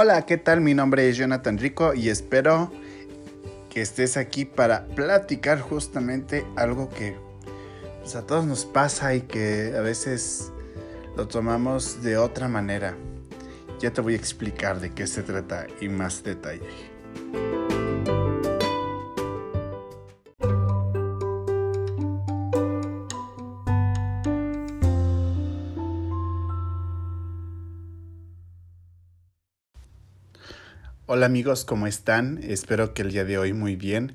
Hola, ¿qué tal? Mi nombre es Jonathan Rico y espero que estés aquí para platicar justamente algo que pues, a todos nos pasa y que a veces lo tomamos de otra manera. Ya te voy a explicar de qué se trata y más detalle. Hola amigos, ¿cómo están? Espero que el día de hoy muy bien.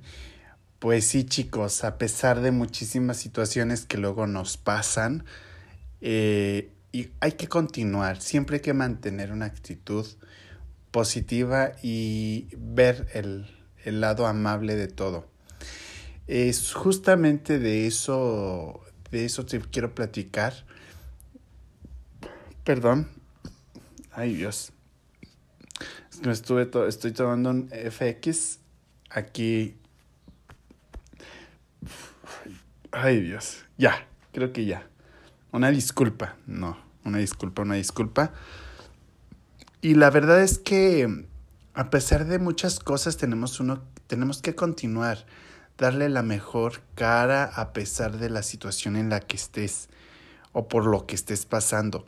Pues sí chicos, a pesar de muchísimas situaciones que luego nos pasan, eh, y hay que continuar, siempre hay que mantener una actitud positiva y ver el, el lado amable de todo. Es justamente de eso, de eso te quiero platicar. Perdón. Ay Dios estuve estoy tomando un FX aquí. Ay Dios, ya, creo que ya. Una disculpa, no, una disculpa, una disculpa. Y la verdad es que a pesar de muchas cosas tenemos uno, tenemos que continuar, darle la mejor cara a pesar de la situación en la que estés o por lo que estés pasando.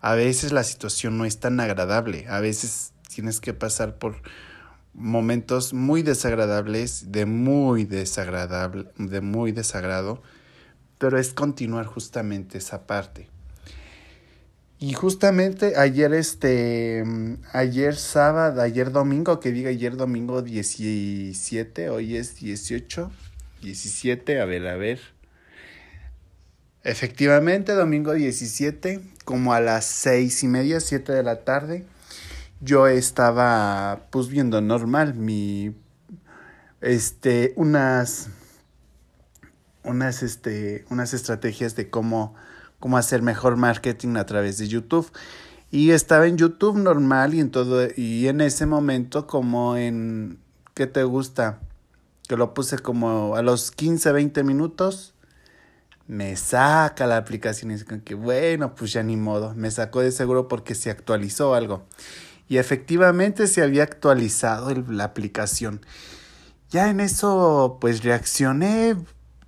A veces la situación no es tan agradable, a veces tienes que pasar por momentos muy desagradables, de muy desagradable, de muy desagrado, pero es continuar justamente esa parte. Y justamente ayer este ayer sábado, ayer domingo, que diga ayer domingo 17, hoy es 18, 17, a ver, a ver. Efectivamente, domingo 17, como a las seis y media, siete de la tarde, yo estaba pues viendo normal mi este unas unas este unas estrategias de cómo cómo hacer mejor marketing a través de YouTube y estaba en YouTube normal y en todo y en ese momento como en ¿qué te gusta? que lo puse como a los 15 20 minutos me saca la aplicación y es que bueno, pues ya ni modo, me sacó de seguro porque se actualizó algo y efectivamente se había actualizado la aplicación. Ya en eso pues reaccioné,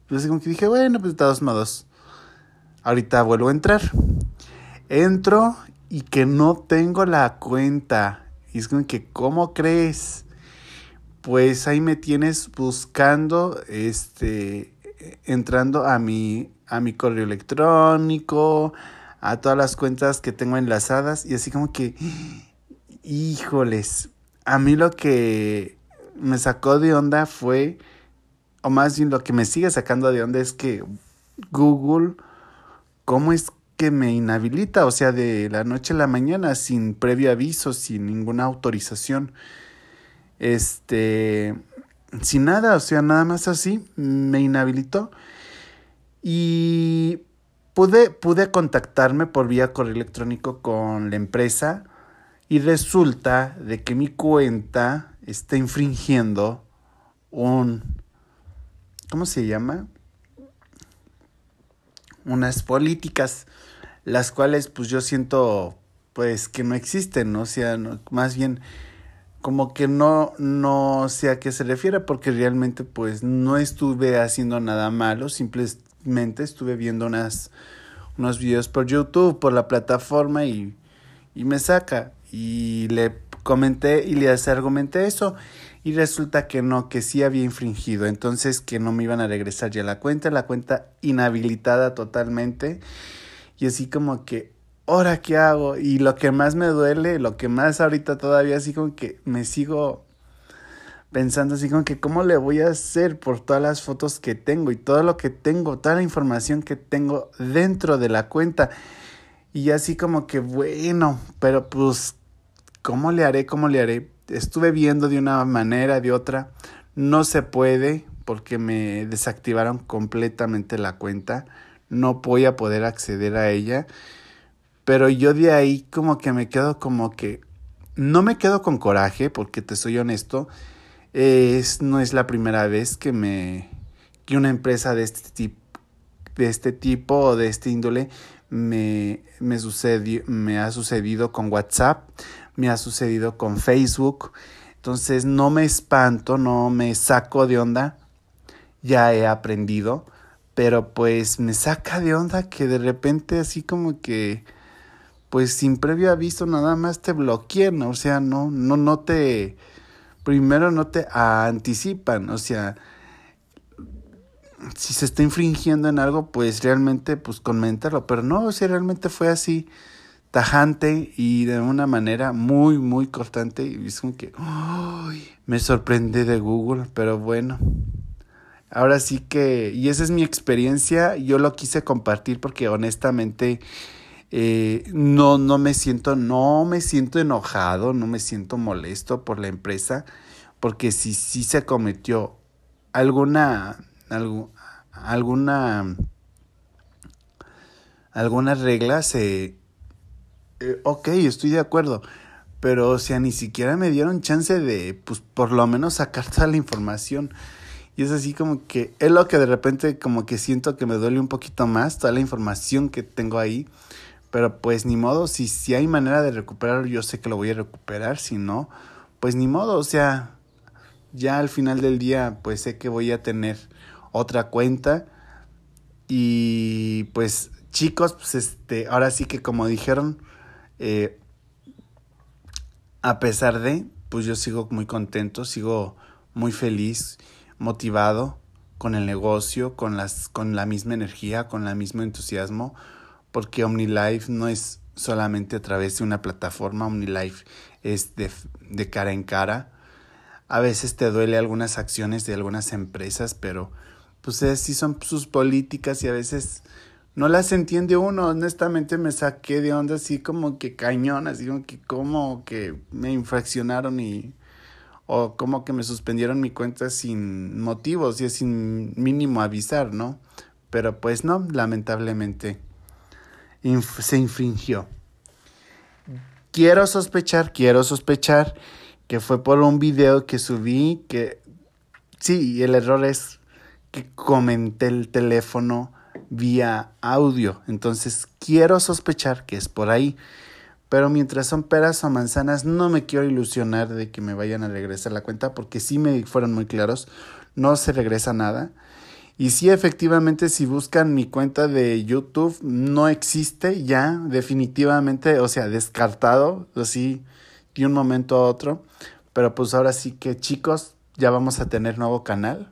pues como que dije, bueno, pues de todos modos, ahorita vuelvo a entrar. Entro y que no tengo la cuenta. Y es como que, ¿cómo crees? Pues ahí me tienes buscando, este, entrando a mi, a mi correo electrónico, a todas las cuentas que tengo enlazadas y así como que Híjoles, a mí lo que me sacó de onda fue, o más bien lo que me sigue sacando de onda es que Google, ¿cómo es que me inhabilita? O sea, de la noche a la mañana, sin previo aviso, sin ninguna autorización. Este, sin nada, o sea, nada más así, me inhabilitó. Y pude, pude contactarme por vía correo electrónico con la empresa y resulta de que mi cuenta está infringiendo un... ¿Cómo se llama? Unas políticas, las cuales pues yo siento pues que no existen, ¿no? o sea, más bien como que no, no sé a qué se refiere porque realmente pues no estuve haciendo nada malo, simplemente estuve viendo unas, unos videos por YouTube, por la plataforma y, y me saca y le comenté y les argumenté eso y resulta que no, que sí había infringido, entonces que no me iban a regresar ya la cuenta, la cuenta inhabilitada totalmente y así como que, ¿ahora qué hago? Y lo que más me duele, lo que más ahorita todavía así como que me sigo pensando así como que cómo le voy a hacer por todas las fotos que tengo y todo lo que tengo, toda la información que tengo dentro de la cuenta. Y así como que bueno, pero pues ¿Cómo le haré? ¿Cómo le haré? Estuve viendo de una manera, de otra. No se puede porque me desactivaron completamente la cuenta. No voy a poder acceder a ella. Pero yo de ahí como que me quedo como que... No me quedo con coraje porque te soy honesto. Es, no es la primera vez que me... que una empresa de este tipo de este tipo o de este índole me, me, me ha sucedido con WhatsApp me ha sucedido con Facebook. Entonces no me espanto, no me saco de onda, ya he aprendido, pero pues me saca de onda que de repente así como que pues sin previo aviso nada más te bloqueen, o sea, no no no te primero no te anticipan, o sea, si se está infringiendo en algo, pues realmente pues comentarlo, pero no, si realmente fue así tajante y de una manera muy muy cortante y es que me sorprende de Google, pero bueno. Ahora sí que, y esa es mi experiencia, yo lo quise compartir porque honestamente eh, no, no me siento, no me siento enojado, no me siento molesto por la empresa, porque si sí se cometió alguna, alguna, alguna regla, se, eh, ok, estoy de acuerdo, pero o sea, ni siquiera me dieron chance de, pues, por lo menos sacar toda la información. Y es así como que es lo que de repente como que siento que me duele un poquito más toda la información que tengo ahí. Pero pues ni modo, si, si hay manera de recuperarlo, yo sé que lo voy a recuperar. Si no, pues ni modo, o sea, ya al final del día pues sé que voy a tener otra cuenta. Y pues chicos, pues este, ahora sí que como dijeron, eh, a pesar de, pues yo sigo muy contento, sigo muy feliz motivado con el negocio, con, las, con la misma energía, con el mismo entusiasmo, porque OmniLife no es solamente a través de una plataforma, OmniLife es de, de cara en cara. A veces te duele algunas acciones de algunas empresas, pero pues sí son sus políticas y a veces no las entiende uno. Honestamente me saqué de onda así como que cañón, así como que como que me infraccionaron y o como que me suspendieron mi cuenta sin motivos y sin mínimo avisar, ¿no? Pero pues no, lamentablemente se infringió. Quiero sospechar, quiero sospechar que fue por un video que subí que sí, el error es que comenté el teléfono vía audio. Entonces quiero sospechar que es por ahí. Pero mientras son peras o manzanas, no me quiero ilusionar de que me vayan a regresar la cuenta porque sí me fueron muy claros, no se regresa nada. Y sí, efectivamente, si buscan mi cuenta de YouTube, no existe ya, definitivamente, o sea, descartado, así, de un momento a otro. Pero pues ahora sí que chicos, ya vamos a tener nuevo canal,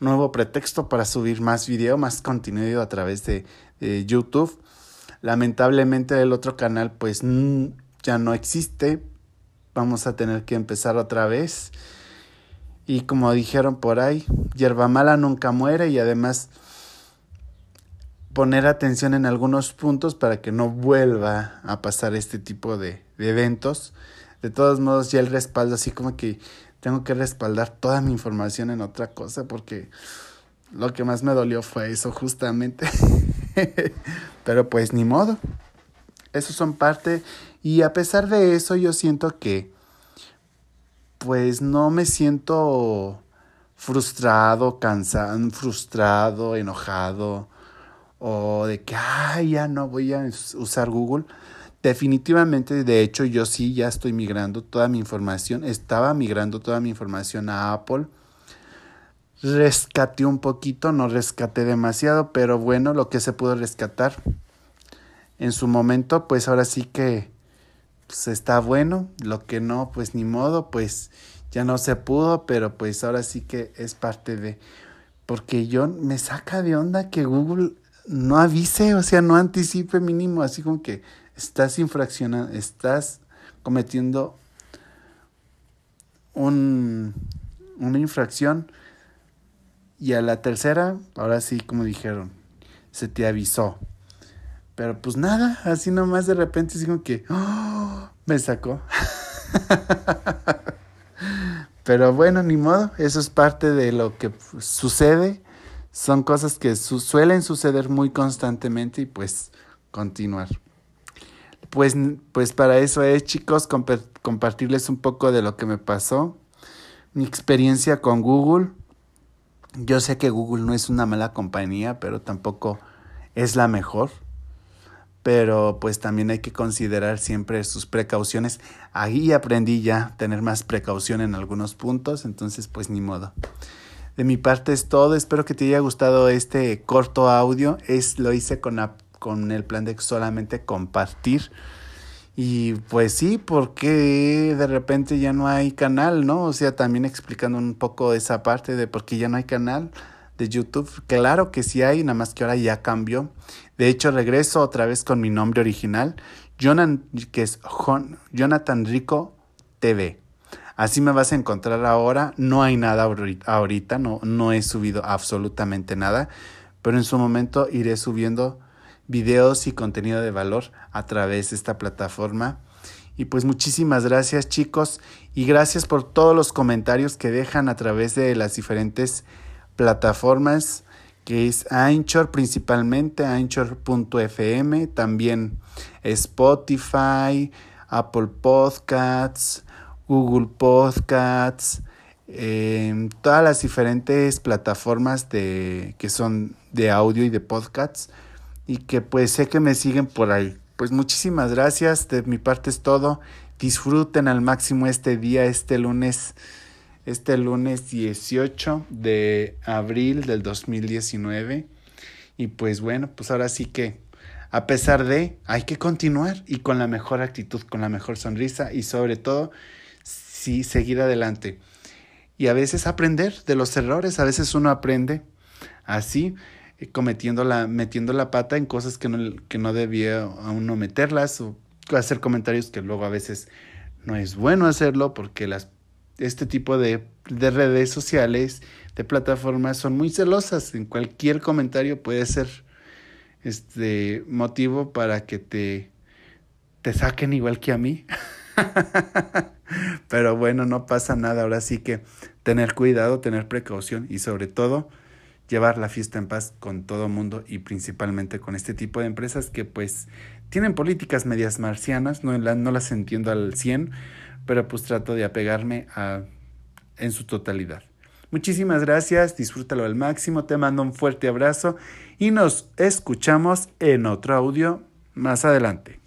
nuevo pretexto para subir más video, más contenido a través de, YouTube. Lamentablemente el otro canal pues ya no existe. Vamos a tener que empezar otra vez. Y como dijeron por ahí, hierba mala nunca muere y además poner atención en algunos puntos para que no vuelva a pasar este tipo de eventos. De todos modos, ya el respaldo, así como que tengo que respaldar toda mi información en otra cosa porque lo que más me dolió fue eso justamente. Pero pues ni modo. Esos son parte. Y a pesar de eso, yo siento que. Pues no me siento frustrado, cansado, frustrado, enojado. O de que, ay, ya no voy a usar Google. Definitivamente, de hecho, yo sí ya estoy migrando toda mi información. Estaba migrando toda mi información a Apple. Rescaté un poquito, no rescaté demasiado, pero bueno, lo que se pudo rescatar. En su momento, pues ahora sí que pues está bueno, lo que no, pues ni modo, pues ya no se pudo, pero pues ahora sí que es parte de, porque yo me saca de onda que Google no avise, o sea, no anticipe mínimo, así como que estás infraccionando, estás cometiendo un, una infracción y a la tercera, ahora sí, como dijeron, se te avisó. Pero pues nada, así nomás de repente digo que ¡oh! me sacó. Pero bueno, ni modo, eso es parte de lo que sucede. Son cosas que suelen suceder muy constantemente y pues continuar. Pues, pues para eso es, chicos, compartirles un poco de lo que me pasó. Mi experiencia con Google yo sé que Google no es una mala compañía, pero tampoco es la mejor. pero pues también hay que considerar siempre sus precauciones. Ahí aprendí ya a tener más precaución en algunos puntos, entonces pues ni modo. De mi parte es todo, espero que te haya gustado este corto audio, es, lo hice con, con el plan de solamente compartir. Y pues sí, porque de repente ya no hay canal, ¿no? O sea, también explicando un poco esa parte de por qué ya no hay canal de YouTube. Claro que sí hay, nada más que ahora ya cambió. De hecho, regreso otra vez con mi nombre original, Jonathan, que es Jonathan Rico TV. Así me vas a encontrar ahora. No hay nada ahorita, no, no he subido absolutamente nada, pero en su momento iré subiendo videos y contenido de valor a través de esta plataforma. Y pues muchísimas gracias chicos y gracias por todos los comentarios que dejan a través de las diferentes plataformas que es Anchor principalmente, anchor.fm, también Spotify, Apple Podcasts, Google Podcasts, em, todas las diferentes plataformas de, que son de audio y de podcasts y que pues sé que me siguen por ahí. Pues muchísimas gracias, de mi parte es todo. Disfruten al máximo este día, este lunes este lunes 18 de abril del 2019. Y pues bueno, pues ahora sí que a pesar de, hay que continuar y con la mejor actitud, con la mejor sonrisa y sobre todo, sí, seguir adelante. Y a veces aprender de los errores, a veces uno aprende así, cometiendo la, metiendo la pata en cosas que no, que no debía a uno meterlas o hacer comentarios que luego a veces no es bueno hacerlo porque las este tipo de, de, redes sociales, de plataformas, son muy celosas. En cualquier comentario puede ser este motivo para que te, te saquen igual que a mí. Pero bueno, no pasa nada. Ahora sí que tener cuidado, tener precaución y sobre todo llevar la fiesta en paz con todo mundo y principalmente con este tipo de empresas que pues tienen políticas medias marcianas, no, no las entiendo al 100, pero pues trato de apegarme a, en su totalidad. Muchísimas gracias, disfrútalo al máximo, te mando un fuerte abrazo y nos escuchamos en otro audio más adelante.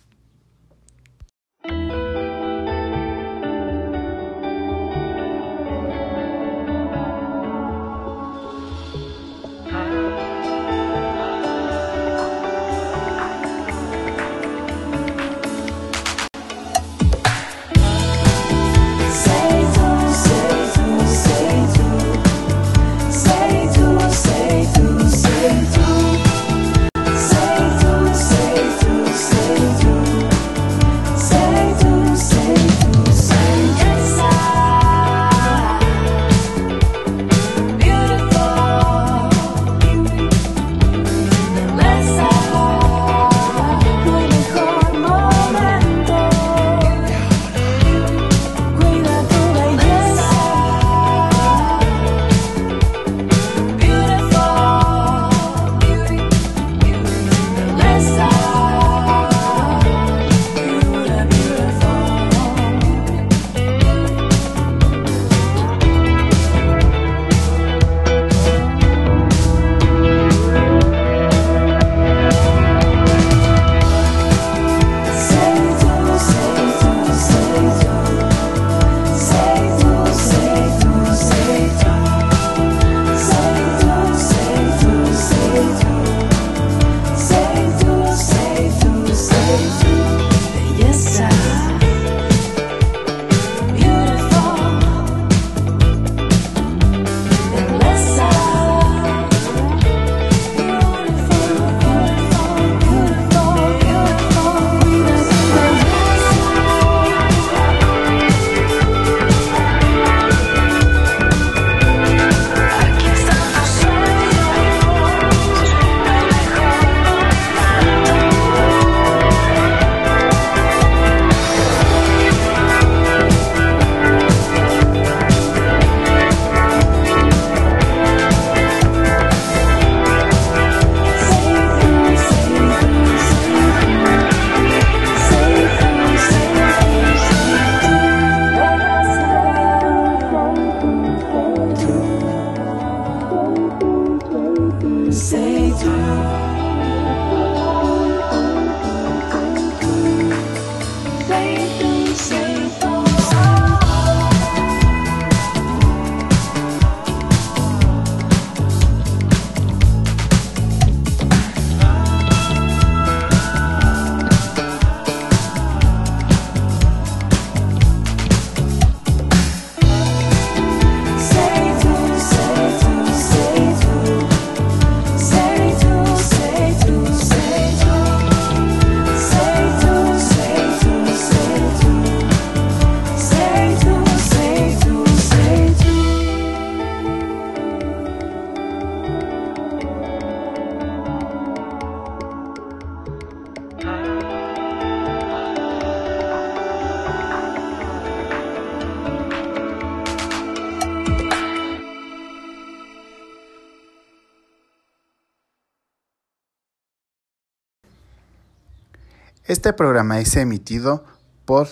Este programa es emitido por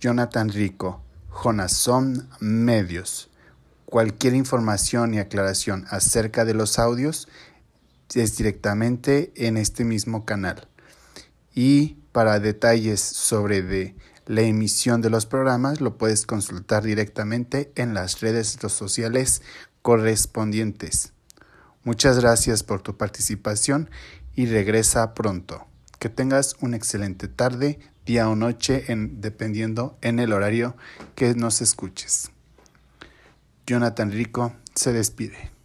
Jonathan Rico, Jonason Medios. Cualquier información y aclaración acerca de los audios es directamente en este mismo canal. Y para detalles sobre la emisión de los programas lo puedes consultar directamente en las redes sociales correspondientes. Muchas gracias por tu participación y regresa pronto. Que tengas una excelente tarde, día o noche, en, dependiendo en el horario que nos escuches. Jonathan Rico se despide.